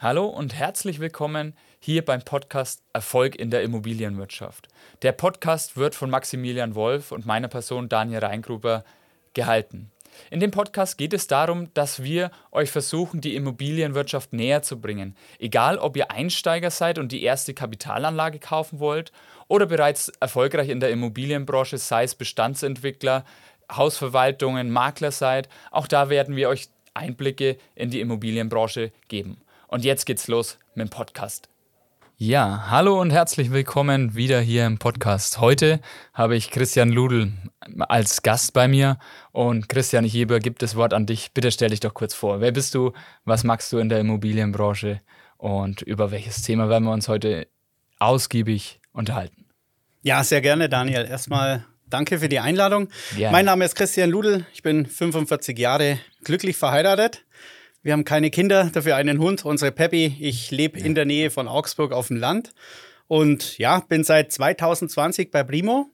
Hallo und herzlich willkommen hier beim Podcast Erfolg in der Immobilienwirtschaft. Der Podcast wird von Maximilian Wolf und meiner Person Daniel Reingruber gehalten. In dem Podcast geht es darum, dass wir euch versuchen, die Immobilienwirtschaft näher zu bringen. Egal, ob ihr Einsteiger seid und die erste Kapitalanlage kaufen wollt oder bereits erfolgreich in der Immobilienbranche, sei es Bestandsentwickler, Hausverwaltungen, Makler seid, auch da werden wir euch Einblicke in die Immobilienbranche geben. Und jetzt geht's los mit dem Podcast. Ja, hallo und herzlich willkommen wieder hier im Podcast. Heute habe ich Christian Ludl als Gast bei mir. Und Christian, ich übergebe das Wort an dich. Bitte stell dich doch kurz vor. Wer bist du? Was magst du in der Immobilienbranche? Und über welches Thema werden wir uns heute ausgiebig unterhalten? Ja, sehr gerne, Daniel. Erstmal danke für die Einladung. Gerne. Mein Name ist Christian Ludl. Ich bin 45 Jahre glücklich verheiratet. Wir haben keine Kinder, dafür einen Hund, unsere Peppy. Ich lebe ja. in der Nähe von Augsburg auf dem Land und ja, bin seit 2020 bei Primo,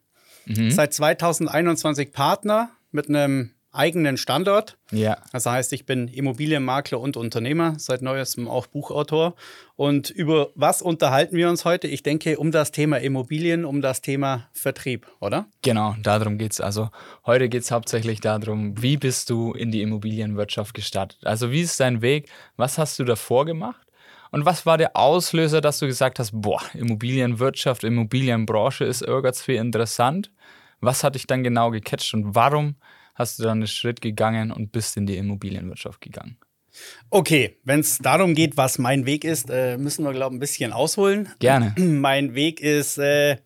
mhm. seit 2021 Partner mit einem eigenen Standort. Ja. Das heißt, ich bin Immobilienmakler und Unternehmer, seit neuestem auch Buchautor. Und über was unterhalten wir uns heute? Ich denke, um das Thema Immobilien, um das Thema Vertrieb, oder? Genau, darum geht es. Also heute geht es hauptsächlich darum, wie bist du in die Immobilienwirtschaft gestartet? Also wie ist dein Weg? Was hast du davor gemacht? Und was war der Auslöser, dass du gesagt hast, boah, Immobilienwirtschaft, Immobilienbranche ist irgendwie interessant? Was hat dich dann genau gecatcht und warum hast du dann einen Schritt gegangen und bist in die Immobilienwirtschaft gegangen. Okay, wenn es darum geht, was mein Weg ist, äh, müssen wir, glaube ich, ein bisschen ausholen. Gerne. Mein Weg ist, äh,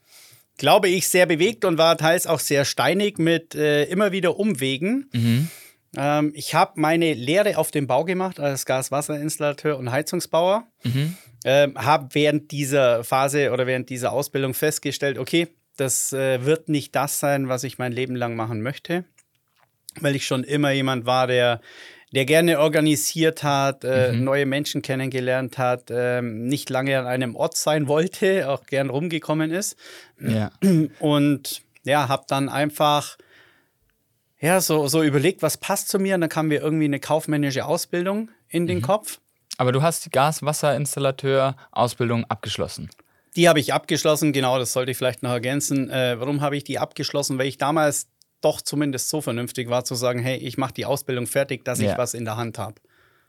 glaube ich, sehr bewegt und war teils auch sehr steinig mit äh, immer wieder Umwegen. Mhm. Ähm, ich habe meine Lehre auf dem Bau gemacht als Gaswasserinstallateur und Heizungsbauer. Mhm. Ähm, habe während dieser Phase oder während dieser Ausbildung festgestellt, okay, das äh, wird nicht das sein, was ich mein Leben lang machen möchte weil ich schon immer jemand war, der der gerne organisiert hat, äh, mhm. neue Menschen kennengelernt hat, äh, nicht lange an einem Ort sein wollte, auch gern rumgekommen ist. Ja. Und ja, habe dann einfach ja, so, so überlegt, was passt zu mir. Und dann kam mir irgendwie eine kaufmännische Ausbildung in den mhm. Kopf. Aber du hast die Gaswasserinstallateur-Ausbildung abgeschlossen. Die habe ich abgeschlossen, genau, das sollte ich vielleicht noch ergänzen. Äh, warum habe ich die abgeschlossen? Weil ich damals doch zumindest so vernünftig war, zu sagen, hey, ich mache die Ausbildung fertig, dass ja. ich was in der Hand habe.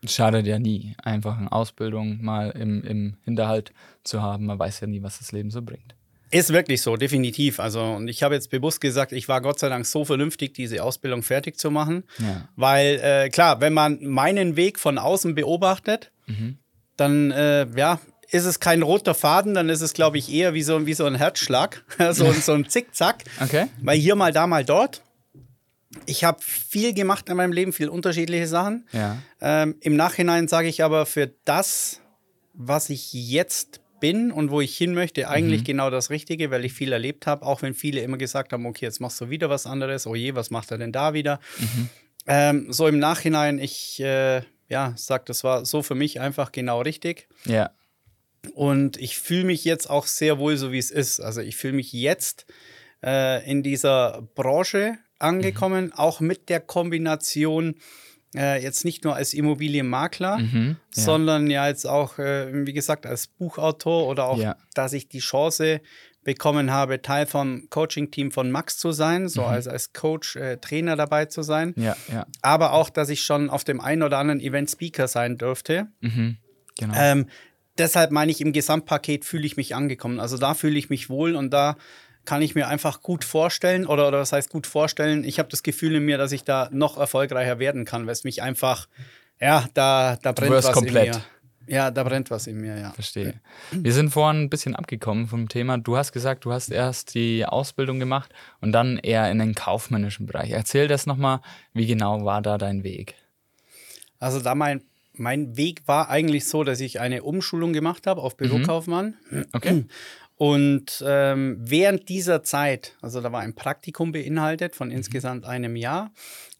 Schadet ja nie, einfach eine Ausbildung mal im, im Hinterhalt zu haben. Man weiß ja nie, was das Leben so bringt. Ist wirklich so, definitiv. Also, und ich habe jetzt bewusst gesagt, ich war Gott sei Dank so vernünftig, diese Ausbildung fertig zu machen. Ja. Weil, äh, klar, wenn man meinen Weg von außen beobachtet, mhm. dann, äh, ja, ist es kein roter Faden, dann ist es, glaube ich, eher wie so, wie so ein Herzschlag, so, so ein Zickzack. Okay. Weil hier mal, da mal dort. Ich habe viel gemacht in meinem Leben, viel unterschiedliche Sachen. Ja. Ähm, Im Nachhinein sage ich aber für das, was ich jetzt bin und wo ich hin möchte, eigentlich mhm. genau das Richtige, weil ich viel erlebt habe, auch wenn viele immer gesagt haben, okay, jetzt machst du wieder was anderes, oh je, was macht er denn da wieder? Mhm. Ähm, so im Nachhinein, ich äh, ja, sag, das war so für mich einfach genau richtig. Ja. Und ich fühle mich jetzt auch sehr wohl so, wie es ist. Also ich fühle mich jetzt äh, in dieser Branche angekommen, mhm. auch mit der Kombination äh, jetzt nicht nur als Immobilienmakler, mhm, ja. sondern ja jetzt auch, äh, wie gesagt, als Buchautor oder auch, ja. dass ich die Chance bekommen habe, Teil vom Coaching-Team von Max zu sein, so mhm. als, als Coach, äh, Trainer dabei zu sein. Ja. Aber auch, dass ich schon auf dem einen oder anderen Event Speaker sein durfte. Mhm, genau. Ähm, deshalb meine ich, im Gesamtpaket fühle ich mich angekommen. Also da fühle ich mich wohl und da kann ich mir einfach gut vorstellen, oder, oder was heißt gut vorstellen? Ich habe das Gefühl in mir, dass ich da noch erfolgreicher werden kann, weil es mich einfach, ja, da, da brennt was komplett. in mir. Ja, da brennt was in mir, ja. Verstehe. Wir sind vorhin ein bisschen abgekommen vom Thema. Du hast gesagt, du hast erst die Ausbildung gemacht und dann eher in den kaufmännischen Bereich. Erzähl das nochmal, wie genau war da dein Weg? Also da mein mein Weg war eigentlich so, dass ich eine Umschulung gemacht habe auf Bürokaufmann. Mhm. Okay. Und ähm, während dieser Zeit, also da war ein Praktikum beinhaltet von mhm. insgesamt einem Jahr.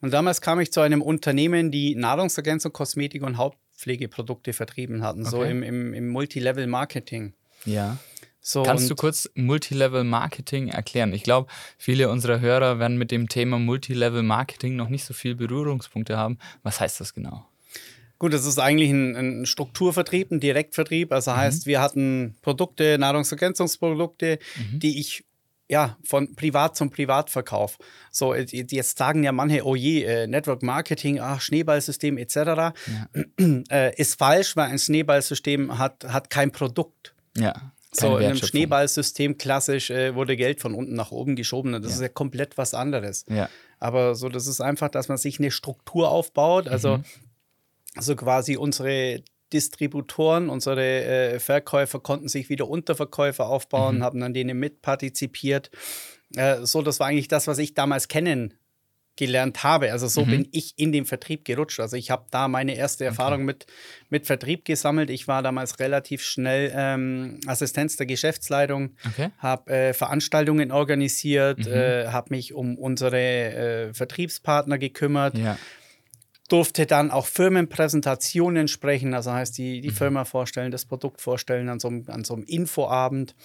Und damals kam ich zu einem Unternehmen, die Nahrungsergänzung, Kosmetik und Hautpflegeprodukte vertrieben hatten, okay. so im, im, im Multilevel-Marketing. Ja. So, Kannst du kurz Multilevel Marketing erklären? Ich glaube, viele unserer Hörer werden mit dem Thema Multilevel Marketing noch nicht so viel Berührungspunkte haben. Was heißt das genau? Gut, das ist eigentlich ein, ein Strukturvertrieb, ein Direktvertrieb. Also mhm. heißt, wir hatten Produkte, Nahrungsergänzungsprodukte, mhm. die ich ja, von Privat zum Privatverkauf. So, jetzt sagen ja manche, oh je, äh, Network Marketing, ach, Schneeballsystem etc. Ja. Äh, ist falsch, weil ein Schneeballsystem hat, hat kein Produkt. Ja. So, in einem Schneeballsystem klassisch äh, wurde Geld von unten nach oben geschoben. Das ja. ist ja komplett was anderes. Ja. Aber so, das ist einfach, dass man sich eine Struktur aufbaut. Also, mhm. Also quasi unsere Distributoren, unsere äh, Verkäufer konnten sich wieder Unterverkäufer aufbauen, mhm. haben an denen mitpartizipiert. Äh, so, das war eigentlich das, was ich damals kennengelernt habe. Also so mhm. bin ich in den Vertrieb gerutscht. Also ich habe da meine erste Erfahrung okay. mit, mit Vertrieb gesammelt. Ich war damals relativ schnell ähm, Assistenz der Geschäftsleitung, okay. habe äh, Veranstaltungen organisiert, mhm. Äh, habe mich um unsere äh, Vertriebspartner gekümmert. Ja durfte dann auch Firmenpräsentationen sprechen, also heißt die, die mhm. Firma vorstellen, das Produkt vorstellen an so einem, an so einem Infoabend.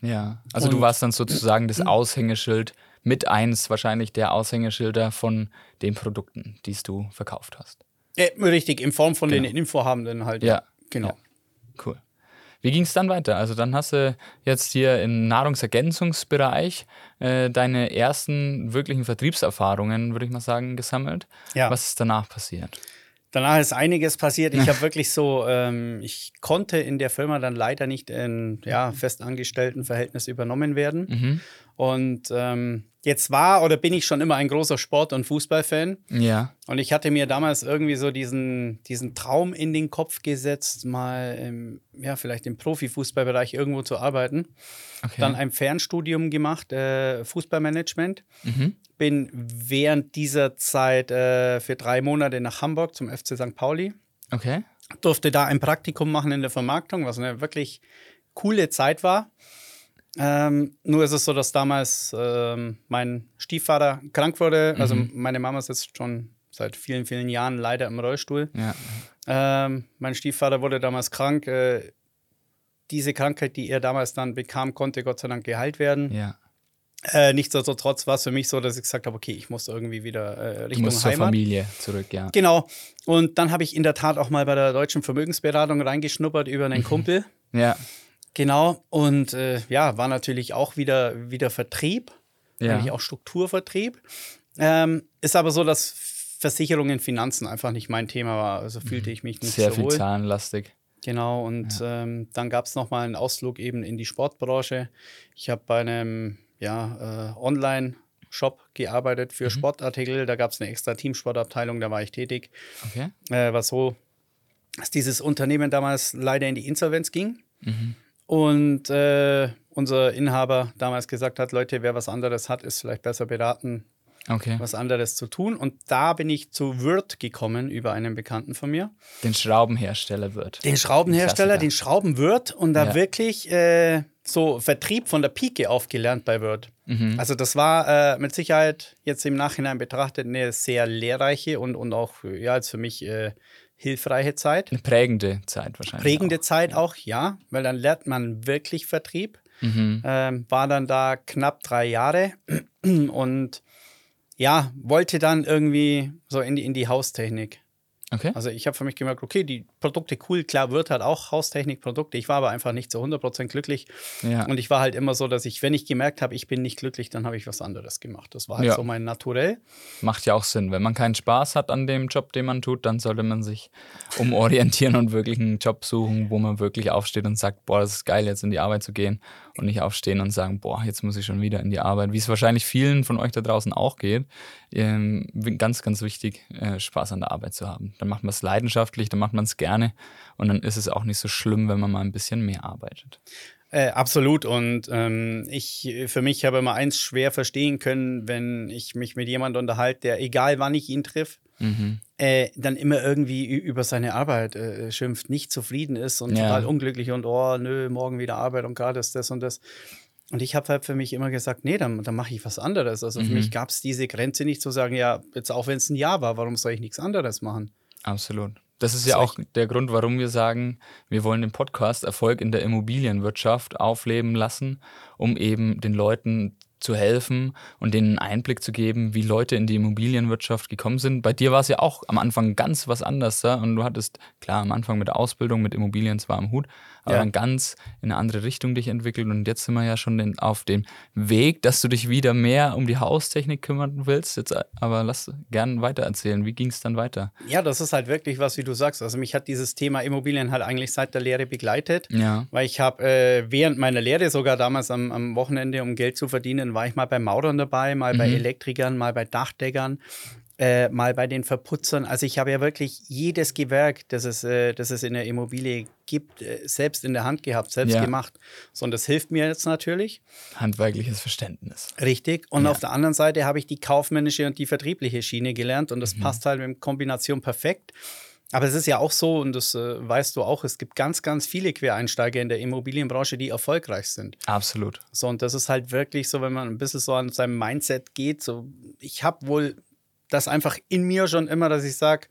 Ja, also Und, du warst dann sozusagen das Aushängeschild mit eins wahrscheinlich der Aushängeschilder von den Produkten, die du verkauft hast. Äh, richtig, in Form von genau. den Infohabenden halt. Ja, genau. Ja. Cool. Wie ging es dann weiter? Also dann hast du jetzt hier im Nahrungsergänzungsbereich äh, deine ersten wirklichen Vertriebserfahrungen, würde ich mal sagen, gesammelt. Ja. Was ist danach passiert? Danach ist einiges passiert. Ich habe wirklich so, ähm, ich konnte in der Firma dann leider nicht in ja, festangestellten Verhältnis übernommen werden. Mhm. Und ähm, jetzt war oder bin ich schon immer ein großer Sport- und Fußballfan. Ja. Und ich hatte mir damals irgendwie so diesen, diesen Traum in den Kopf gesetzt, mal im, ja, vielleicht im Profifußballbereich irgendwo zu arbeiten. Okay. Dann ein Fernstudium gemacht, äh, Fußballmanagement. Mhm. Bin während dieser Zeit äh, für drei Monate nach Hamburg zum FC St. Pauli. Okay. Durfte da ein Praktikum machen in der Vermarktung, was eine wirklich coole Zeit war. Ähm, nur ist es so, dass damals ähm, mein Stiefvater krank wurde. Also mhm. meine Mama sitzt schon seit vielen, vielen Jahren leider im Rollstuhl. Ja. Ähm, mein Stiefvater wurde damals krank. Äh, diese Krankheit, die er damals dann bekam, konnte Gott sei Dank geheilt werden. Ja. Äh, nichtsdestotrotz war es für mich so, dass ich gesagt habe, okay, ich muss irgendwie wieder äh, Richtung du musst Heimat. zur Familie zurück, ja. Genau. Und dann habe ich in der Tat auch mal bei der deutschen Vermögensberatung reingeschnuppert über einen. Kumpel. Ja. Genau, und äh, ja, war natürlich auch wieder, wieder Vertrieb, ja. eigentlich auch Strukturvertrieb. Ähm, ist aber so, dass Versicherungen, Finanzen einfach nicht mein Thema war. Also fühlte ich mich nicht Sehr so viel wohl. zahlenlastig. Genau, und ja. ähm, dann gab es nochmal einen Ausflug eben in die Sportbranche. Ich habe bei einem ja, äh, Online-Shop gearbeitet für mhm. Sportartikel. Da gab es eine extra Teamsportabteilung, da war ich tätig. Okay. Äh, was so, dass dieses Unternehmen damals leider in die Insolvenz ging. Mhm. Und äh, unser Inhaber damals gesagt hat, Leute, wer was anderes hat, ist vielleicht besser beraten, okay. was anderes zu tun. Und da bin ich zu Wirt gekommen über einen Bekannten von mir. Den Schraubenhersteller Wirt. Den Schraubenhersteller, den Schraubenwirt und da ja. wirklich äh, so Vertrieb von der Pike aufgelernt bei Wirt. Mhm. Also das war äh, mit Sicherheit jetzt im Nachhinein betrachtet eine sehr lehrreiche und, und auch ja, als für mich äh, hilfreiche Zeit. Eine prägende Zeit wahrscheinlich. Prägende auch. Zeit auch, ja, weil dann lernt man wirklich Vertrieb. Mhm. Ähm, war dann da knapp drei Jahre und ja, wollte dann irgendwie so in die, in die Haustechnik. Okay. Also ich habe für mich gemerkt, okay, die Produkte cool, klar, Wirt hat auch Haustechnikprodukte. Ich war aber einfach nicht zu 100% glücklich. Ja. Und ich war halt immer so, dass ich, wenn ich gemerkt habe, ich bin nicht glücklich, dann habe ich was anderes gemacht. Das war halt ja. so mein Naturell. Macht ja auch Sinn. Wenn man keinen Spaß hat an dem Job, den man tut, dann sollte man sich umorientieren und wirklich einen Job suchen, wo man wirklich aufsteht und sagt, boah, das ist geil, jetzt in die Arbeit zu gehen und nicht aufstehen und sagen, boah, jetzt muss ich schon wieder in die Arbeit. Wie es wahrscheinlich vielen von euch da draußen auch geht. Ähm, ganz, ganz wichtig, äh, Spaß an der Arbeit zu haben. Dann macht man es leidenschaftlich, dann macht man es gerne und dann ist es auch nicht so schlimm, wenn man mal ein bisschen mehr arbeitet. Äh, absolut. Und ähm, ich für mich habe immer eins schwer verstehen können, wenn ich mich mit jemandem unterhalte, der, egal wann ich ihn triff, mhm. äh, dann immer irgendwie über seine Arbeit äh, schimpft, nicht zufrieden ist und ja. total unglücklich und oh, nö, morgen wieder Arbeit und gerade ist das und das. Und ich habe halt für mich immer gesagt, nee, dann, dann mache ich was anderes. Also mhm. für mich gab es diese Grenze nicht zu sagen, ja, jetzt auch wenn es ein Jahr war, warum soll ich nichts anderes machen? Absolut. Das ist ja auch der Grund, warum wir sagen, wir wollen den Podcast Erfolg in der Immobilienwirtschaft aufleben lassen, um eben den Leuten zu helfen und denen einen Einblick zu geben, wie Leute in die Immobilienwirtschaft gekommen sind. Bei dir war es ja auch am Anfang ganz was anderes. Ja? Und du hattest, klar, am Anfang mit der Ausbildung, mit Immobilien zwar am Hut, aber ja. dann ganz in eine andere Richtung dich entwickelt. Und jetzt sind wir ja schon den, auf dem Weg, dass du dich wieder mehr um die Haustechnik kümmern willst. Jetzt aber lass gern weiter erzählen. Wie ging es dann weiter? Ja, das ist halt wirklich was, wie du sagst. Also mich hat dieses Thema Immobilien halt eigentlich seit der Lehre begleitet. Ja. Weil ich habe äh, während meiner Lehre, sogar damals am, am, Wochenende, um Geld zu verdienen, war ich mal bei Maurern dabei, mal mhm. bei Elektrikern, mal bei Dachdeckern äh, mal bei den Verputzern. Also ich habe ja wirklich jedes Gewerk, das es, äh, das es in der Immobilie gibt, äh, selbst in der Hand gehabt, selbst ja. gemacht. So, und das hilft mir jetzt natürlich. Handwerkliches Verständnis. Richtig. Und ja. auf der anderen Seite habe ich die kaufmännische und die vertriebliche Schiene gelernt und das mhm. passt halt in Kombination perfekt. Aber es ist ja auch so, und das äh, weißt du auch, es gibt ganz, ganz viele Quereinsteiger in der Immobilienbranche, die erfolgreich sind. Absolut. So, und das ist halt wirklich so, wenn man ein bisschen so an seinem Mindset geht, so, ich habe wohl das einfach in mir schon immer, dass ich sage,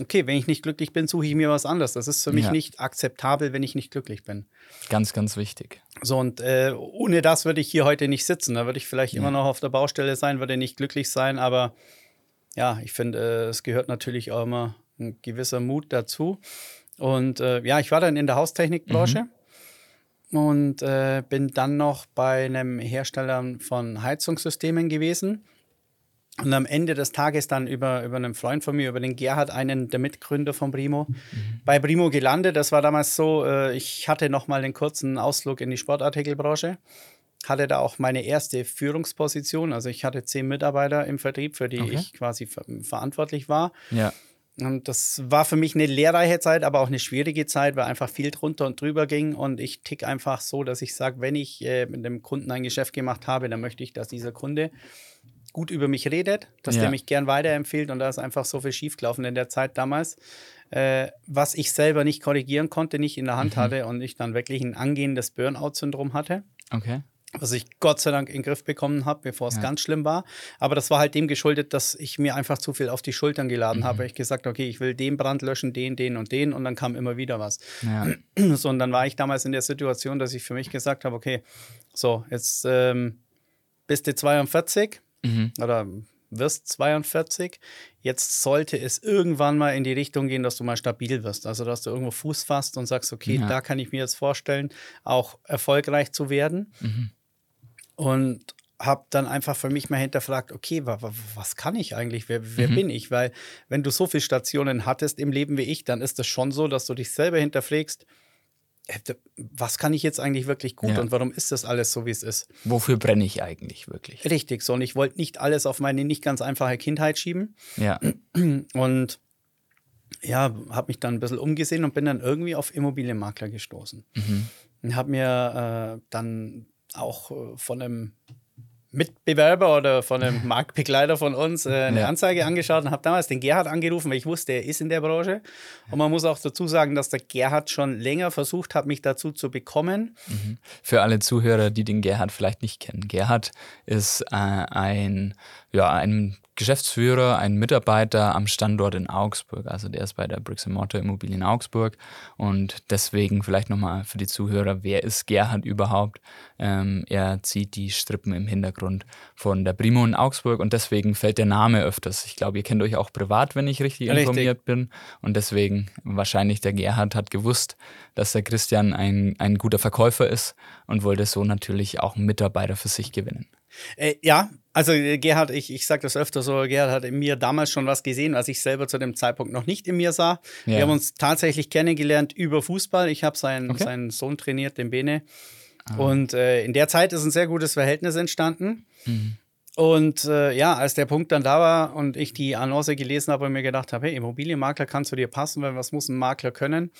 okay, wenn ich nicht glücklich bin, suche ich mir was anderes. Das ist für mich ja. nicht akzeptabel, wenn ich nicht glücklich bin. Ganz, ganz wichtig. So, und äh, ohne das würde ich hier heute nicht sitzen. Da würde ich vielleicht ja. immer noch auf der Baustelle sein, würde nicht glücklich sein, aber ja, ich finde, äh, es gehört natürlich auch immer ein gewisser Mut dazu. Und äh, ja, ich war dann in der Haustechnikbranche. Mhm. Und äh, bin dann noch bei einem Hersteller von Heizungssystemen gewesen und am Ende des Tages dann über, über einen Freund von mir, über den Gerhard, einen der Mitgründer von Primo, mhm. bei Primo gelandet. Das war damals so, äh, ich hatte noch mal einen kurzen Ausflug in die Sportartikelbranche, hatte da auch meine erste Führungsposition. Also ich hatte zehn Mitarbeiter im Vertrieb, für die okay. ich quasi ver verantwortlich war. Ja. Und das war für mich eine lehrreiche Zeit, aber auch eine schwierige Zeit, weil einfach viel drunter und drüber ging. Und ich tick einfach so, dass ich sage, wenn ich äh, mit dem Kunden ein Geschäft gemacht habe, dann möchte ich, dass dieser Kunde gut über mich redet, dass ja. der mich gern weiterempfiehlt und da ist einfach so viel schiefgelaufen in der Zeit damals, äh, was ich selber nicht korrigieren konnte, nicht in der Hand mhm. hatte und ich dann wirklich ein angehendes Burnout-Syndrom hatte. Okay. Was ich Gott sei Dank in den Griff bekommen habe, bevor es ja. ganz schlimm war. Aber das war halt dem geschuldet, dass ich mir einfach zu viel auf die Schultern geladen mhm. habe. Ich gesagt, okay, ich will den Brand löschen, den, den und den und dann kam immer wieder was. Ja. So, und dann war ich damals in der Situation, dass ich für mich gesagt habe, okay, so, jetzt ähm, bist du 42, mhm. oder wirst 42. Jetzt sollte es irgendwann mal in die Richtung gehen, dass du mal stabil wirst. Also, dass du irgendwo Fuß fasst und sagst, okay, ja. da kann ich mir jetzt vorstellen, auch erfolgreich zu werden. Mhm. Und habe dann einfach für mich mal hinterfragt, okay, wa, wa, was kann ich eigentlich? Wer, wer mhm. bin ich? Weil wenn du so viele Stationen hattest im Leben wie ich, dann ist es schon so, dass du dich selber hinterfragst, was kann ich jetzt eigentlich wirklich gut ja. und warum ist das alles so, wie es ist? Wofür brenne ich eigentlich wirklich? Richtig, so und ich wollte nicht alles auf meine nicht ganz einfache Kindheit schieben. Ja. Und ja, habe mich dann ein bisschen umgesehen und bin dann irgendwie auf Immobilienmakler gestoßen. Mhm. Und habe mir äh, dann auch äh, von einem Mitbewerber oder von einem Marktbegleiter von uns äh, eine ja. Anzeige angeschaut und habe damals den Gerhard angerufen, weil ich wusste, er ist in der Branche. Und man muss auch dazu sagen, dass der Gerhard schon länger versucht hat, mich dazu zu bekommen. Mhm. Für alle Zuhörer, die den Gerhard vielleicht nicht kennen. Gerhard ist äh, ein, ja, ein Geschäftsführer, ein Mitarbeiter am Standort in Augsburg. Also der ist bei der Bricks Mortar Immobilien in Augsburg. Und deswegen vielleicht nochmal für die Zuhörer, wer ist Gerhard überhaupt? Ähm, er zieht die Strippen im Hintergrund von der Primo in Augsburg und deswegen fällt der Name öfters. Ich glaube, ihr kennt euch auch privat, wenn ich richtig, richtig. informiert bin. Und deswegen wahrscheinlich der Gerhard hat gewusst, dass der Christian ein, ein guter Verkäufer ist und wollte so natürlich auch einen Mitarbeiter für sich gewinnen. Äh, ja, also äh, Gerhard, ich, ich sage das öfter so, Gerhard hat in mir damals schon was gesehen, was ich selber zu dem Zeitpunkt noch nicht in mir sah. Ja. Wir haben uns tatsächlich kennengelernt über Fußball. Ich habe seinen, okay. seinen Sohn trainiert, den Bene. Ah. Und äh, in der Zeit ist ein sehr gutes Verhältnis entstanden. Mhm. Und äh, ja, als der Punkt dann da war und ich die Annonce gelesen habe und mir gedacht habe, hey, Immobilienmakler kann zu dir passen, weil was muss ein Makler können?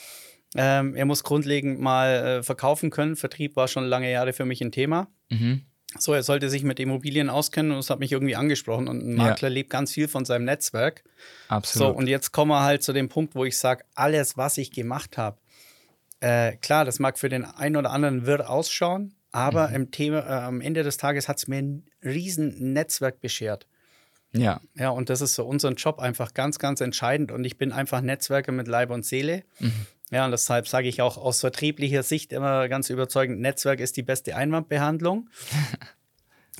Ähm, er muss grundlegend mal äh, verkaufen können. Vertrieb war schon lange Jahre für mich ein Thema. Mhm. So, er sollte sich mit Immobilien auskennen und das hat mich irgendwie angesprochen. Und ein Makler ja. lebt ganz viel von seinem Netzwerk. Absolut. So, und jetzt kommen wir halt zu dem Punkt, wo ich sage, alles, was ich gemacht habe, äh, klar, das mag für den einen oder anderen wirr ausschauen, aber mhm. im Thema, äh, am Ende des Tages hat es mir ein riesen Netzwerk beschert. Ja. Ja, und das ist für unseren Job einfach ganz, ganz entscheidend. Und ich bin einfach Netzwerker mit Leib und Seele. Mhm. Ja, und deshalb sage ich auch aus vertrieblicher Sicht immer ganz überzeugend, Netzwerk ist die beste Einwandbehandlung.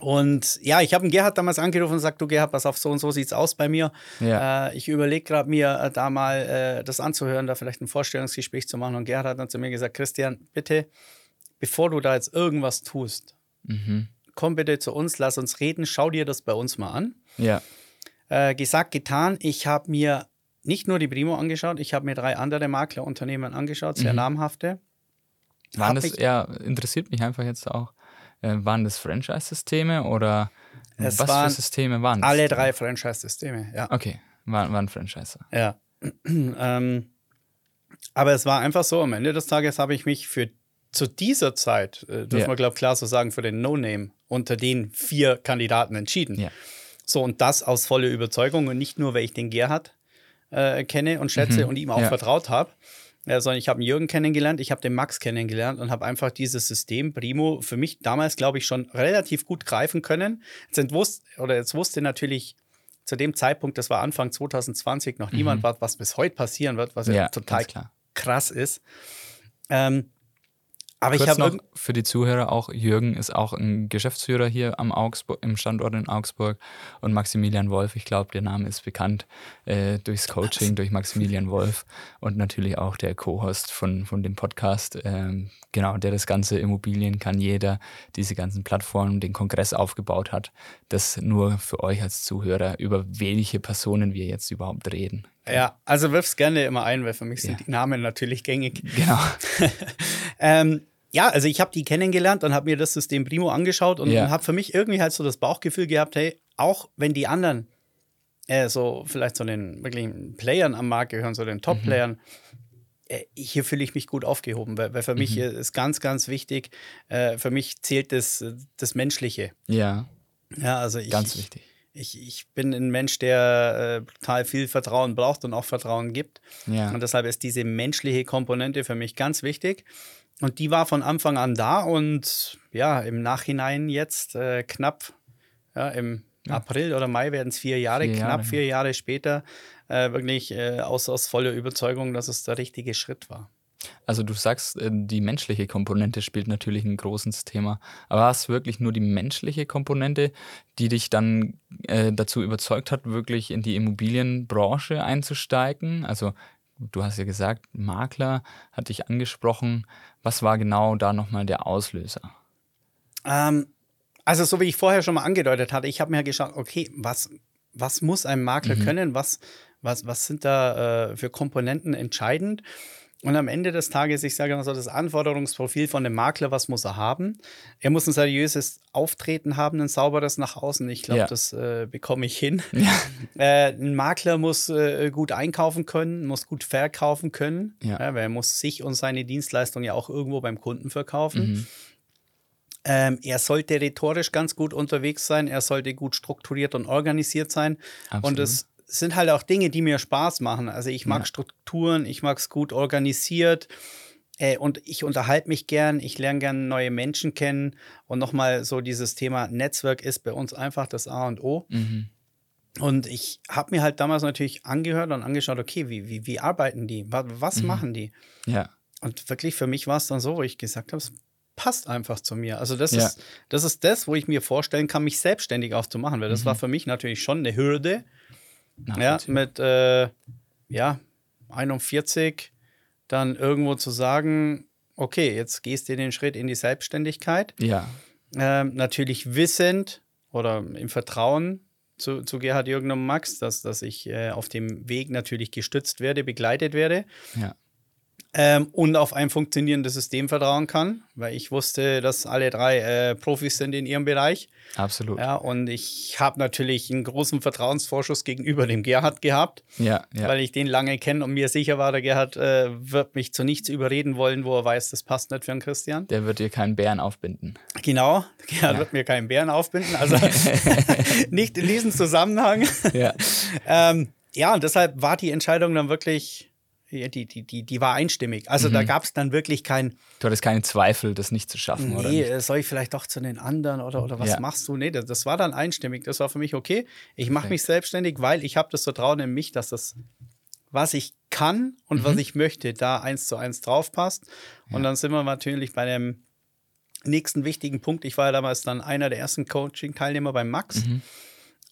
Und ja, ich habe Gerhard damals angerufen und gesagt, du Gerhard, pass auf, so und so sieht es aus bei mir. Ja. Äh, ich überlege gerade mir äh, da mal äh, das anzuhören, da vielleicht ein Vorstellungsgespräch zu machen. Und Gerhard hat dann zu mir gesagt, Christian, bitte, bevor du da jetzt irgendwas tust, mhm. komm bitte zu uns, lass uns reden, schau dir das bei uns mal an. Ja. Äh, gesagt, getan, ich habe mir nicht nur die Primo angeschaut, ich habe mir drei andere Maklerunternehmen angeschaut, sehr mhm. namhafte. Waren das, ja, interessiert mich einfach jetzt auch. Äh, waren das Franchise-Systeme oder es was für Systeme waren das? Alle drei Franchise-Systeme, ja. Okay, waren, waren Franchiser. Ja. ähm, aber es war einfach so, am Ende des Tages habe ich mich für zu dieser Zeit, äh, dürfen ja. wir, glaube ich, klar so sagen, für den No-Name unter den vier Kandidaten entschieden. Ja. So, und das aus voller Überzeugung und nicht nur, weil ich den Gerhard äh, kenne und schätze mhm. und ihm auch ja. vertraut habe, ja, sondern ich habe einen Jürgen kennengelernt, ich habe den Max kennengelernt und habe einfach dieses System Primo für mich damals, glaube ich, schon relativ gut greifen können. Jetzt, wusste, oder jetzt wusste natürlich zu dem Zeitpunkt, das war Anfang 2020, noch mhm. niemand, was bis heute passieren wird, was ja, ja total krass ist. Ähm, aber Kurz ich habe für die Zuhörer auch, Jürgen ist auch ein Geschäftsführer hier am Augsburg, im Standort in Augsburg und Maximilian Wolf, ich glaube, der Name ist bekannt äh, durchs Coaching, durch Maximilian Wolf und natürlich auch der Co-Host von, von dem Podcast, ähm, genau, der das ganze Immobilien kann jeder, diese ganzen Plattformen, den Kongress aufgebaut hat. Das nur für euch als Zuhörer, über welche Personen wir jetzt überhaupt reden. Ja, also wirf's gerne immer ein, weil für mich sind ja. die Namen natürlich gängig. Genau. ähm, ja, also ich habe die kennengelernt und habe mir das System Primo angeschaut und, ja. und habe für mich irgendwie halt so das Bauchgefühl gehabt, hey, auch wenn die anderen äh, so vielleicht so den wirklichen Playern am Markt gehören, so den Top-Playern, mhm. äh, hier fühle ich mich gut aufgehoben, weil, weil für mhm. mich ist ganz, ganz wichtig, äh, für mich zählt das, das Menschliche. Ja. Ja, also ich. Ganz wichtig. Ich, ich bin ein Mensch, der äh, total viel Vertrauen braucht und auch Vertrauen gibt. Ja. Und deshalb ist diese menschliche Komponente für mich ganz wichtig. Und die war von Anfang an da und ja, im Nachhinein jetzt äh, knapp ja, im ja. April oder Mai werden es vier Jahre, vier knapp Jahre. vier Jahre später, äh, wirklich äh, aus, aus voller Überzeugung, dass es der richtige Schritt war. Also du sagst, äh, die menschliche Komponente spielt natürlich ein großes Thema. Aber war es wirklich nur die menschliche Komponente, die dich dann äh, dazu überzeugt hat, wirklich in die Immobilienbranche einzusteigen? Also du hast ja gesagt, Makler hat dich angesprochen. Was war genau da nochmal der Auslöser? Ähm, also, so wie ich vorher schon mal angedeutet hatte, ich habe mir geschaut, okay, was, was muss ein Makler mhm. können? Was, was, was sind da äh, für Komponenten entscheidend? Und am Ende des Tages, ich sage mal so, das Anforderungsprofil von dem Makler, was muss er haben? Er muss ein seriöses Auftreten haben, ein sauberes nach außen. Ich glaube, ja. das äh, bekomme ich hin. Ja. Äh, ein Makler muss äh, gut einkaufen können, muss gut verkaufen können, ja. weil er muss sich und seine Dienstleistung ja auch irgendwo beim Kunden verkaufen. Mhm. Ähm, er sollte rhetorisch ganz gut unterwegs sein, er sollte gut strukturiert und organisiert sein. Absolut. Und es sind halt auch Dinge, die mir Spaß machen. Also ich mag ja. Strukturen, ich mag es gut organisiert äh, und ich unterhalte mich gern, ich lerne gern neue Menschen kennen. Und nochmal so dieses Thema Netzwerk ist bei uns einfach das A und O. Mhm. Und ich habe mir halt damals natürlich angehört und angeschaut, okay, wie, wie, wie arbeiten die? Was, was mhm. machen die? Ja. Und wirklich für mich war es dann so, wo ich gesagt habe, es passt einfach zu mir. Also das, ja. ist, das ist das, wo ich mir vorstellen kann, mich selbstständig auch zu machen, weil das mhm. war für mich natürlich schon eine Hürde, ja, mit äh, ja, 41 dann irgendwo zu sagen, okay, jetzt gehst du den Schritt in die Selbstständigkeit. Ja. Ähm, natürlich wissend oder im Vertrauen zu, zu Gerhard Jürgen und Max, dass, dass ich äh, auf dem Weg natürlich gestützt werde, begleitet werde. Ja ähm, und auf ein funktionierendes System vertrauen kann, weil ich wusste, dass alle drei äh, Profis sind in ihrem Bereich. Absolut. Ja, und ich habe natürlich einen großen Vertrauensvorschuss gegenüber dem Gerhard gehabt, ja, ja. weil ich den lange kenne und mir sicher war, der Gerhard äh, wird mich zu nichts überreden wollen, wo er weiß, das passt nicht für einen Christian. Der wird dir keinen Bären aufbinden. Genau, der Gerhard ja. wird mir keinen Bären aufbinden, also nicht in diesem Zusammenhang. Ja. ähm, ja, und deshalb war die Entscheidung dann wirklich die, die, die, die war einstimmig. Also mhm. da gab es dann wirklich kein. Du hattest keine Zweifel, das nicht zu schaffen, nee, oder? Nee, soll ich vielleicht doch zu den anderen oder, oder was ja. machst du? Nee, das, das, war dann einstimmig. Das war für mich okay. Ich mache mich selbstständig, weil ich habe das Vertrauen in mich, dass das, was ich kann und mhm. was ich möchte, da eins zu eins drauf passt. Ja. Und dann sind wir natürlich bei dem nächsten wichtigen Punkt. Ich war ja damals dann einer der ersten Coaching-Teilnehmer beim Max. Mhm.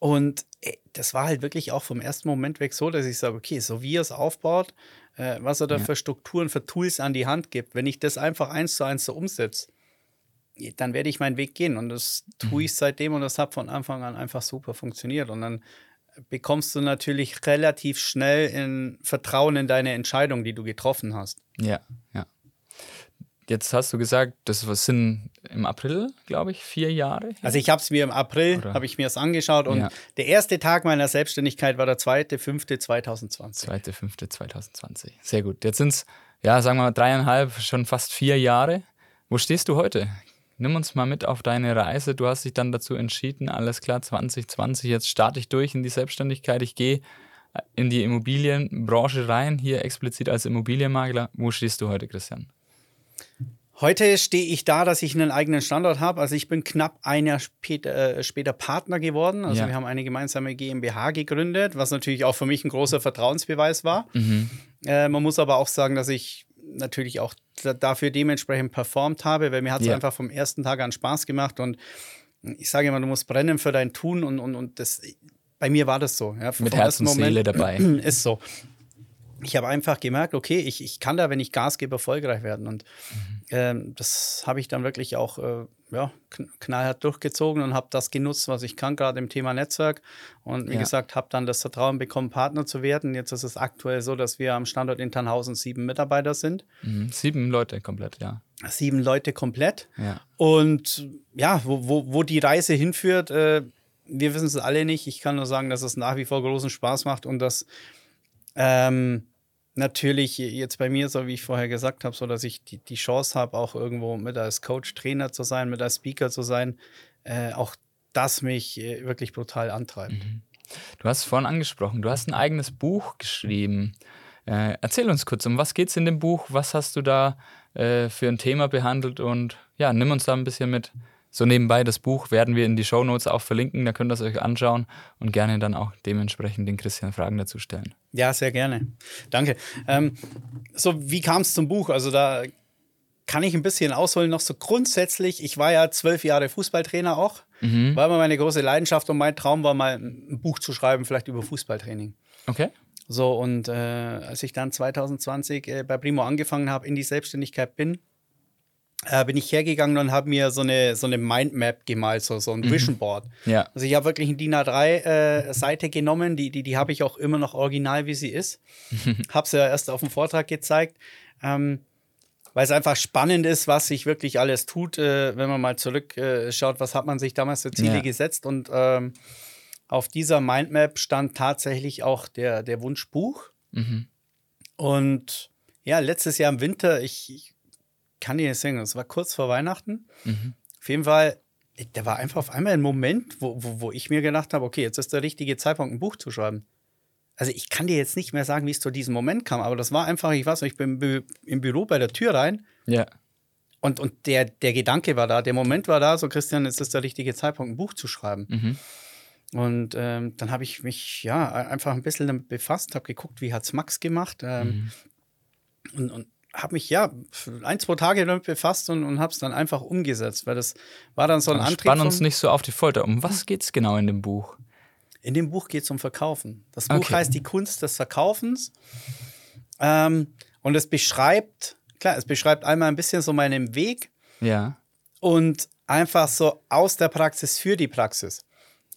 Und ey, das war halt wirklich auch vom ersten Moment weg so, dass ich sage, okay, so wie er es aufbaut, äh, was er da ja. für Strukturen, für Tools an die Hand gibt, wenn ich das einfach eins zu eins so umsetze, dann werde ich meinen Weg gehen. Und das tue mhm. ich seitdem und das hat von Anfang an einfach super funktioniert. Und dann bekommst du natürlich relativ schnell in Vertrauen in deine Entscheidung, die du getroffen hast. Ja, ja. Jetzt hast du gesagt, das sind im April, glaube ich, vier Jahre. Also ich habe es mir im April, habe ich mir es angeschaut und ja. der erste Tag meiner Selbstständigkeit war der 2.5.2020. 2.5.2020. Sehr gut. Jetzt sind es, ja, sagen wir mal dreieinhalb, schon fast vier Jahre. Wo stehst du heute? Nimm uns mal mit auf deine Reise. Du hast dich dann dazu entschieden, alles klar, 2020, jetzt starte ich durch in die Selbstständigkeit. Ich gehe in die Immobilienbranche rein, hier explizit als Immobilienmakler. Wo stehst du heute, Christian? Heute stehe ich da, dass ich einen eigenen Standort habe. Also ich bin knapp ein Jahr später, äh, später Partner geworden. Also ja. wir haben eine gemeinsame GmbH gegründet, was natürlich auch für mich ein großer Vertrauensbeweis war. Mhm. Äh, man muss aber auch sagen, dass ich natürlich auch dafür dementsprechend performt habe, weil mir hat es ja. einfach vom ersten Tag an Spaß gemacht und ich sage immer, du musst brennen für dein Tun und, und, und das, bei mir war das so. Ja, Mit Herz und Seele dabei. Ist so ich habe einfach gemerkt, okay, ich, ich kann da, wenn ich Gas gebe, erfolgreich werden. Und mhm. ähm, das habe ich dann wirklich auch äh, ja, knallhart durchgezogen und habe das genutzt, was ich kann, gerade im Thema Netzwerk. Und wie ja. gesagt, habe dann das Vertrauen bekommen, Partner zu werden. Jetzt ist es aktuell so, dass wir am Standort in Tannhausen sieben Mitarbeiter sind. Mhm. Sieben Leute komplett, ja. Sieben Leute komplett. Ja. Und ja, wo, wo, wo die Reise hinführt, äh, wir wissen es alle nicht. Ich kann nur sagen, dass es nach wie vor großen Spaß macht und dass ähm, natürlich jetzt bei mir, so wie ich vorher gesagt habe, so dass ich die, die Chance habe, auch irgendwo mit als Coach, Trainer zu sein, mit als Speaker zu sein, äh, auch das mich äh, wirklich brutal antreibt. Mhm. Du hast es vorhin angesprochen, du hast ein eigenes Buch geschrieben. Äh, erzähl uns kurz, um was geht es in dem Buch? Was hast du da äh, für ein Thema behandelt? Und ja, nimm uns da ein bisschen mit. So nebenbei, das Buch werden wir in die Show Notes auch verlinken, da könnt ihr es euch anschauen und gerne dann auch dementsprechend den Christian Fragen dazu stellen. Ja, sehr gerne. Danke. Ähm, so, wie kam es zum Buch? Also da kann ich ein bisschen ausholen, noch so grundsätzlich. Ich war ja zwölf Jahre Fußballtrainer auch. Mhm. War immer meine große Leidenschaft und mein Traum war mal ein Buch zu schreiben, vielleicht über Fußballtraining. Okay. So, und äh, als ich dann 2020 äh, bei Primo angefangen habe, in die Selbstständigkeit bin, äh, bin ich hergegangen und habe mir so eine, so eine Mindmap gemalt, so, so ein mhm. Vision Board. Ja. Also ich habe wirklich eine DIN A3-Seite äh, genommen, die, die, die habe ich auch immer noch original, wie sie ist. habe sie ja erst auf dem Vortrag gezeigt. Ähm, weil es einfach spannend ist, was sich wirklich alles tut, äh, wenn man mal zurückschaut, äh, was hat man sich damals für Ziele ja. gesetzt. Und ähm, auf dieser Mindmap stand tatsächlich auch der, der Wunschbuch. Mhm. Und ja, letztes Jahr im Winter, ich, ich kann dir nicht sagen, es war kurz vor Weihnachten. Mhm. Auf jeden Fall, da war einfach auf einmal ein Moment, wo, wo, wo ich mir gedacht habe, okay, jetzt ist der richtige Zeitpunkt, ein Buch zu schreiben. Also ich kann dir jetzt nicht mehr sagen, wie es zu diesem Moment kam, aber das war einfach, ich weiß nicht, ich bin im Büro bei der Tür rein. Ja. Und, und der, der Gedanke war da, der Moment war da, so Christian, jetzt ist der richtige Zeitpunkt, ein Buch zu schreiben. Mhm. Und ähm, dann habe ich mich ja einfach ein bisschen damit befasst, habe geguckt, wie hat es Max gemacht. Ähm, mhm. und, und habe mich ja ein, zwei Tage damit befasst und, und habe es dann einfach umgesetzt, weil das war dann so ein Antrieb. Spann uns nicht so auf die Folter. Um was geht es genau in dem Buch? In dem Buch geht es um Verkaufen. Das Buch okay. heißt Die Kunst des Verkaufens. Ähm, und es beschreibt, klar, es beschreibt einmal ein bisschen so meinen Weg. Ja. Und einfach so aus der Praxis für die Praxis.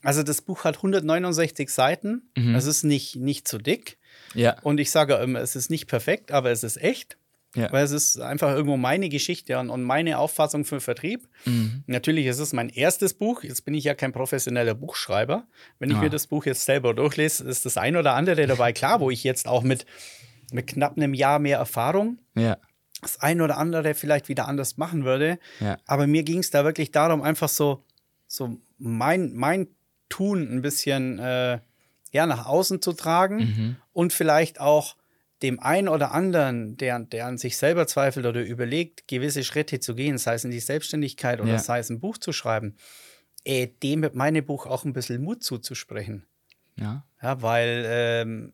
Also das Buch hat 169 Seiten. Mhm. Es ist nicht, nicht zu dick. Ja. Und ich sage immer, es ist nicht perfekt, aber es ist echt. Ja. Weil es ist einfach irgendwo meine Geschichte und, und meine Auffassung für Vertrieb. Mhm. Natürlich ist es mein erstes Buch. Jetzt bin ich ja kein professioneller Buchschreiber. Wenn ich ja. mir das Buch jetzt selber durchlese, ist das ein oder andere dabei klar, wo ich jetzt auch mit, mit knapp einem Jahr mehr Erfahrung ja. das ein oder andere vielleicht wieder anders machen würde. Aber mir ging es da wirklich darum, einfach so, so mein, mein Tun ein bisschen äh, ja, nach außen zu tragen mhm. und vielleicht auch dem einen oder anderen, der, der an sich selber zweifelt oder überlegt, gewisse Schritte zu gehen, sei es in die Selbstständigkeit oder ja. sei es ein Buch zu schreiben, äh, dem mit meinem Buch auch ein bisschen Mut zuzusprechen. Ja. Ja, weil ähm,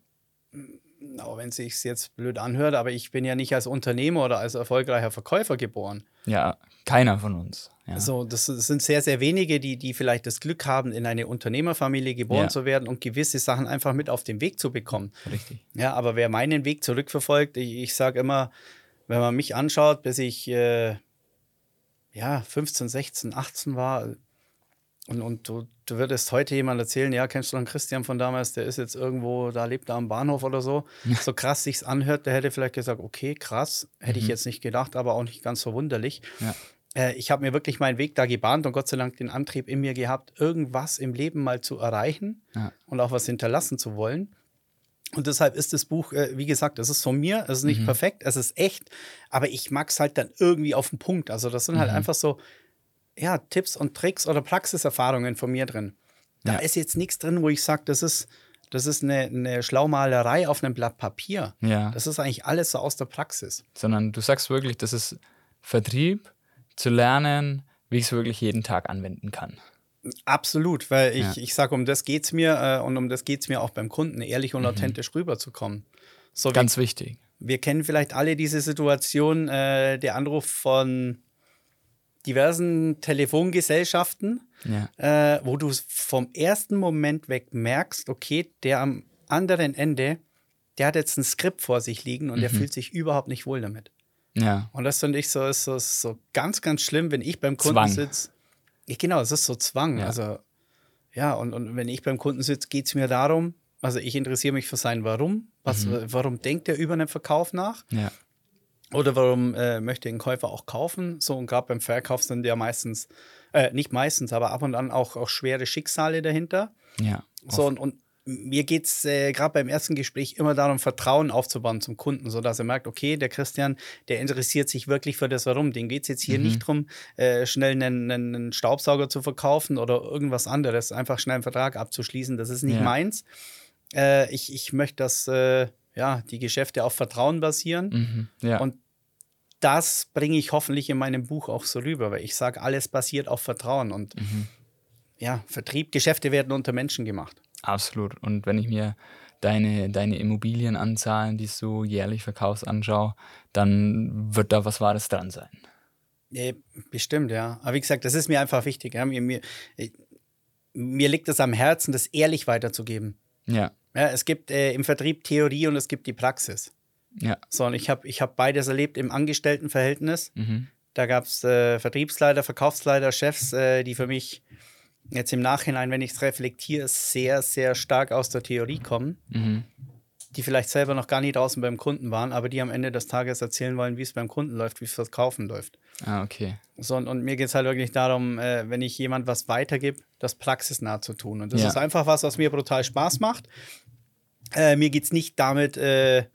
auch wenn es sich jetzt blöd anhört, aber ich bin ja nicht als Unternehmer oder als erfolgreicher Verkäufer geboren. Ja, keiner von uns. Ja. Also das, das, sind sehr, sehr wenige, die, die vielleicht das Glück haben, in eine Unternehmerfamilie geboren ja. zu werden und gewisse Sachen einfach mit auf den Weg zu bekommen. Richtig. Ja, aber wer meinen Weg zurückverfolgt, ich, ich sage immer, wenn man mich anschaut, bis ich äh, ja, 15, 16, 18 war, und, und du, du würdest heute jemand erzählen, ja, kennst du noch einen Christian von damals, der ist jetzt irgendwo, da lebt er am Bahnhof oder so. so krass sich's anhört, der hätte vielleicht gesagt, okay, krass, hätte mhm. ich jetzt nicht gedacht, aber auch nicht ganz verwunderlich. Ja. Äh, ich habe mir wirklich meinen Weg da gebahnt und Gott sei Dank den Antrieb in mir gehabt, irgendwas im Leben mal zu erreichen ja. und auch was hinterlassen zu wollen. Und deshalb ist das Buch, äh, wie gesagt, es ist von mir, es ist nicht mhm. perfekt, es ist echt, aber ich mag es halt dann irgendwie auf den Punkt. Also das sind halt mhm. einfach so ja, Tipps und Tricks oder Praxiserfahrungen von mir drin. Da ja. ist jetzt nichts drin, wo ich sage, das ist, das ist eine, eine Schlaumalerei auf einem Blatt Papier. Ja. Das ist eigentlich alles so aus der Praxis. Sondern du sagst wirklich, das ist Vertrieb, zu lernen, wie ich es wirklich jeden Tag anwenden kann. Absolut, weil ich, ja. ich sage, um das geht es mir äh, und um das geht es mir auch beim Kunden, ehrlich und mhm. authentisch rüberzukommen. So Ganz wie, wichtig. Wir kennen vielleicht alle diese Situation, äh, der Anruf von diversen Telefongesellschaften, ja. äh, wo du vom ersten Moment weg merkst, okay, der am anderen Ende, der hat jetzt ein Skript vor sich liegen und mhm. der fühlt sich überhaupt nicht wohl damit. Ja. Und das finde ich so, ist so, ist so ganz, ganz schlimm, wenn ich beim Kunden sitze. Genau, es ist so Zwang. Ja. Also, ja, und, und wenn ich beim Kunden sitze, geht es mir darum, also ich interessiere mich für sein Warum. Was, mhm. Warum denkt er über einen Verkauf nach? Ja. Oder warum äh, möchte ein Käufer auch kaufen? So, und gerade beim Verkauf sind ja meistens, äh, nicht meistens, aber ab und an auch, auch schwere Schicksale dahinter. Ja. So, und, und mir geht es äh, gerade beim ersten Gespräch immer darum, Vertrauen aufzubauen zum Kunden, sodass er merkt, okay, der Christian, der interessiert sich wirklich für das Warum. Dem geht es jetzt hier mhm. nicht darum, äh, schnell einen, einen, Staubsauger zu verkaufen oder irgendwas anderes, einfach schnell einen Vertrag abzuschließen. Das ist nicht ja. meins. Äh, ich, ich möchte, dass äh, ja, die Geschäfte auf Vertrauen basieren. Mhm, ja. Und das bringe ich hoffentlich in meinem Buch auch so rüber, weil ich sage, alles basiert auf Vertrauen und mhm. ja, Vertrieb, Geschäfte werden unter Menschen gemacht. Absolut. Und wenn ich mir deine, deine Immobilienanzahlen, die du jährlich verkaufst, anschaue, dann wird da was Wahres dran sein. Ja, bestimmt, ja. Aber wie gesagt, das ist mir einfach wichtig. Ja. Mir, mir, mir liegt es am Herzen, das ehrlich weiterzugeben. Ja. Ja, es gibt äh, im Vertrieb Theorie und es gibt die Praxis. Ja. So, und ich habe ich hab beides erlebt im Angestelltenverhältnis. Mhm. Da gab es äh, Vertriebsleiter, Verkaufsleiter, Chefs, äh, die für mich jetzt im Nachhinein, wenn ich es reflektiere, sehr, sehr stark aus der Theorie kommen. Mhm. Die vielleicht selber noch gar nie draußen beim Kunden waren, aber die am Ende des Tages erzählen wollen, wie es beim Kunden läuft, wie es fürs Kaufen läuft. Ah, okay. So, und, und mir geht es halt wirklich darum, äh, wenn ich jemand was weitergebe, das praxisnah zu tun. Und das ja. ist einfach was, was mir brutal Spaß macht. Äh, mir geht es nicht damit, äh,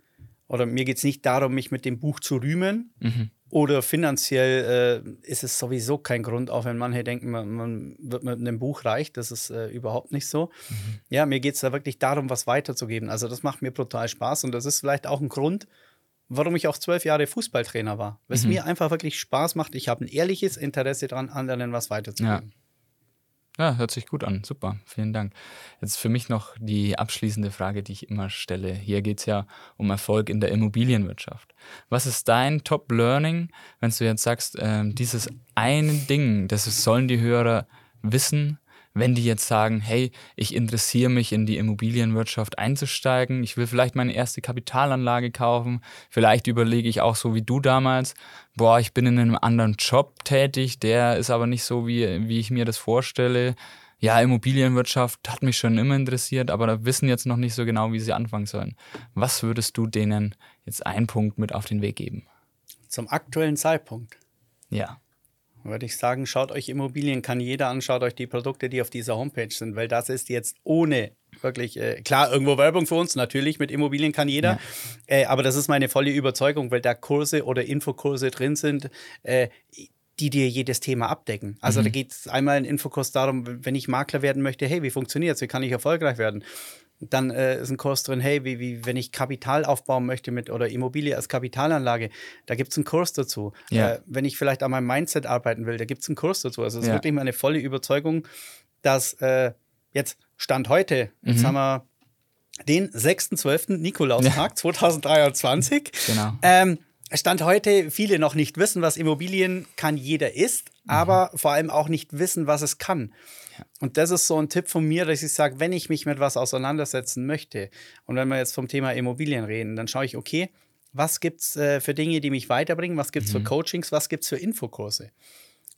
oder mir geht es nicht darum, mich mit dem Buch zu rühmen. Mhm. Oder finanziell äh, ist es sowieso kein Grund, auch wenn manche denken, man, man wird mit einem Buch reich. Das ist äh, überhaupt nicht so. Mhm. Ja, mir geht es da wirklich darum, was weiterzugeben. Also, das macht mir brutal Spaß und das ist vielleicht auch ein Grund, warum ich auch zwölf Jahre Fußballtrainer war. Weil es mhm. mir einfach wirklich Spaß macht. Ich habe ein ehrliches Interesse daran, anderen was weiterzugeben. Ja. Ja, hört sich gut an. Super, vielen Dank. Jetzt für mich noch die abschließende Frage, die ich immer stelle. Hier geht es ja um Erfolg in der Immobilienwirtschaft. Was ist dein Top-Learning, wenn du jetzt sagst, äh, dieses eine Ding, das sollen die Hörer wissen, wenn die jetzt sagen, hey, ich interessiere mich in die Immobilienwirtschaft einzusteigen, ich will vielleicht meine erste Kapitalanlage kaufen, vielleicht überlege ich auch so wie du damals, boah, ich bin in einem anderen Job tätig, der ist aber nicht so, wie, wie ich mir das vorstelle. Ja, Immobilienwirtschaft hat mich schon immer interessiert, aber da wissen jetzt noch nicht so genau, wie sie anfangen sollen. Was würdest du denen jetzt einen Punkt mit auf den Weg geben? Zum aktuellen Zeitpunkt. Ja würde ich sagen, schaut euch Immobilien kann jeder an, schaut euch die Produkte, die auf dieser Homepage sind, weil das ist jetzt ohne wirklich, äh, klar, irgendwo Werbung für uns, natürlich, mit Immobilien kann jeder, ja. äh, aber das ist meine volle Überzeugung, weil da Kurse oder Infokurse drin sind, äh, die dir jedes Thema abdecken. Also mhm. da geht es einmal in Infokurs darum, wenn ich Makler werden möchte, hey, wie funktioniert es, wie kann ich erfolgreich werden? Dann äh, ist ein Kurs drin, hey, wie, wie, wenn ich Kapital aufbauen möchte mit oder Immobilie als Kapitalanlage, da gibt es einen Kurs dazu. Ja. Äh, wenn ich vielleicht an meinem Mindset arbeiten will, da gibt es einen Kurs dazu. Also es ist ja. wirklich meine volle Überzeugung, dass äh, jetzt Stand heute, jetzt mhm. haben wir den 6.12. Nikolaustag ja. 2023. Genau. Ähm, Stand heute viele noch nicht wissen, was Immobilien kann jeder ist, mhm. aber vor allem auch nicht wissen, was es kann. Ja. Und das ist so ein Tipp von mir, dass ich sage, wenn ich mich mit was auseinandersetzen möchte und wenn wir jetzt vom Thema Immobilien reden, dann schaue ich, okay, was gibt es äh, für Dinge, die mich weiterbringen, was gibt es mhm. für Coachings, was gibt es für Infokurse.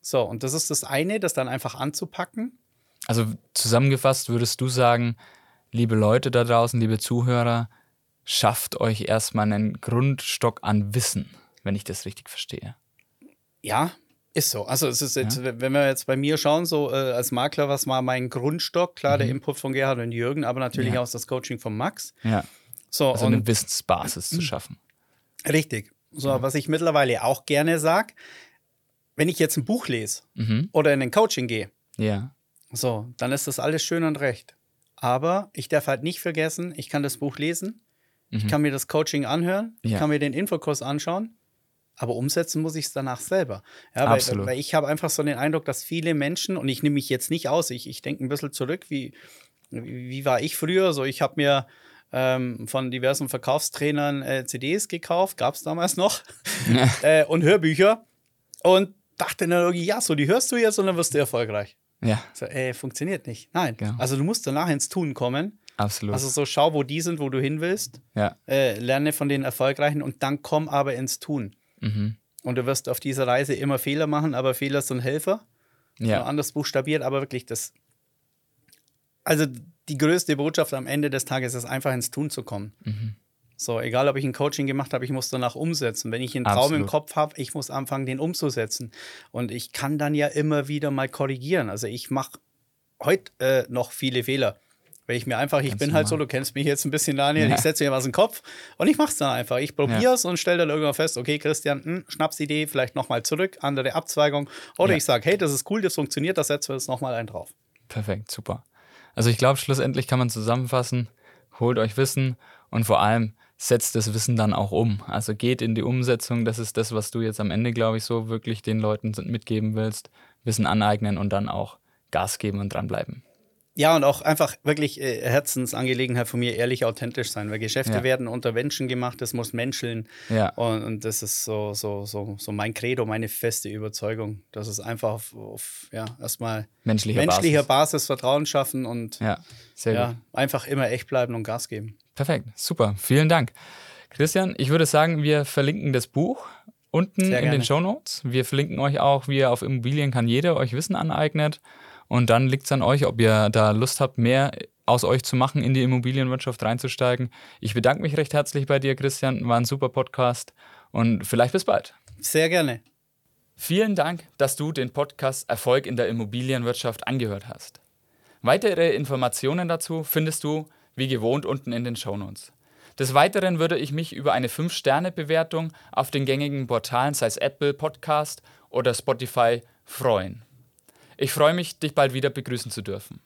So, und das ist das eine, das dann einfach anzupacken. Also zusammengefasst würdest du sagen, liebe Leute da draußen, liebe Zuhörer, schafft euch erstmal einen Grundstock an Wissen, wenn ich das richtig verstehe. Ja, ist so. Also es ist jetzt, ja. wenn wir jetzt bei mir schauen, so äh, als Makler, was war mein Grundstock? Klar, mhm. der Input von Gerhard und Jürgen, aber natürlich ja. auch das Coaching von Max. Ja. So, also eine Wissensbasis zu schaffen. Richtig. So, ja. was ich mittlerweile auch gerne sage, wenn ich jetzt ein Buch lese mhm. oder in ein Coaching gehe, ja. so, dann ist das alles schön und recht. Aber ich darf halt nicht vergessen, ich kann das Buch lesen, mhm. ich kann mir das Coaching anhören, ja. ich kann mir den Infokurs anschauen, aber umsetzen muss ich es danach selber. Ja, weil, Absolut. weil ich habe einfach so den Eindruck, dass viele Menschen, und ich nehme mich jetzt nicht aus, ich, ich denke ein bisschen zurück, wie, wie war ich früher? So, ich habe mir ähm, von diversen Verkaufstrainern äh, CDs gekauft, gab es damals noch, äh, und Hörbücher. Und dachte dann irgendwie, ja, so die hörst du jetzt und dann wirst du erfolgreich. Ja. So, ey, funktioniert nicht. Nein. Genau. Also du musst danach ins Tun kommen. Absolut. Also so schau, wo die sind, wo du hin willst. Ja. Äh, lerne von den Erfolgreichen und dann komm aber ins Tun. Mhm. Und du wirst auf dieser Reise immer Fehler machen, aber Fehler sind Helfer. Ja. Anders buchstabiert, aber wirklich das. Also die größte Botschaft am Ende des Tages ist einfach ins Tun zu kommen. Mhm. So, egal ob ich ein Coaching gemacht habe, ich muss danach umsetzen. Wenn ich einen Traum Absolut. im Kopf habe, ich muss anfangen, den umzusetzen. Und ich kann dann ja immer wieder mal korrigieren. Also ich mache heute äh, noch viele Fehler. Weil ich mir einfach, ich Ganz bin halt so, du kennst mich jetzt ein bisschen, Daniel, ja. ich setze mir was in den Kopf und ich mache es dann einfach. Ich probiere es ja. und stelle dann irgendwann fest, okay, Christian, mh, hm, Schnapsidee, vielleicht nochmal zurück, andere Abzweigung. Oder ja. ich sage, hey, das ist cool, das funktioniert, da setzen wir jetzt nochmal einen drauf. Perfekt, super. Also ich glaube, schlussendlich kann man zusammenfassen, holt euch Wissen und vor allem setzt das Wissen dann auch um. Also geht in die Umsetzung, das ist das, was du jetzt am Ende, glaube ich, so wirklich den Leuten mitgeben willst. Wissen aneignen und dann auch Gas geben und dranbleiben. Ja, und auch einfach wirklich äh, Herzensangelegenheit von mir, ehrlich authentisch sein, weil Geschäfte ja. werden unter Menschen gemacht, das muss menscheln. Ja. Und, und, das ist so, so, so, so mein Credo, meine feste Überzeugung. dass es einfach auf, auf ja, erstmal menschlicher, menschlicher Basis. Basis. Vertrauen schaffen und ja, ja, einfach immer echt bleiben und Gas geben. Perfekt, super, vielen Dank. Christian, ich würde sagen, wir verlinken das Buch unten in den Show Notes. Wir verlinken euch auch, wie ihr auf Immobilien kann jeder euch Wissen aneignet. Und dann liegt es an euch, ob ihr da Lust habt, mehr aus euch zu machen, in die Immobilienwirtschaft reinzusteigen. Ich bedanke mich recht herzlich bei dir, Christian. War ein super Podcast und vielleicht bis bald. Sehr gerne. Vielen Dank, dass du den Podcast Erfolg in der Immobilienwirtschaft angehört hast. Weitere Informationen dazu findest du, wie gewohnt, unten in den Shownotes. Des Weiteren würde ich mich über eine 5-Sterne-Bewertung auf den gängigen Portalen, sei es Apple Podcast oder Spotify, freuen. Ich freue mich, dich bald wieder begrüßen zu dürfen.